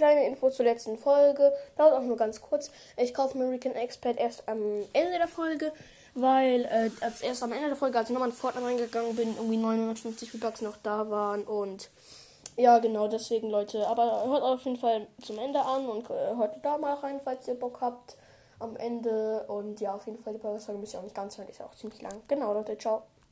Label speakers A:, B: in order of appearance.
A: kleine Info zur letzten Folge. Dauert auch nur ganz kurz. Ich kaufe mir Recon Expert erst am Ende der Folge, weil äh, als erst am Ende der Folge, als ich nochmal in Fortnite reingegangen bin, irgendwie 950 V-Bucks noch da waren und ja, genau, deswegen, Leute. Aber hört auf jeden Fall zum Ende an und äh, hört da mal rein, falls ihr Bock habt am Ende. Und ja, auf jeden Fall, die Podcast-Folge müsst ihr auch nicht ganz hören, ist ja auch ziemlich lang. Genau, Leute, ciao.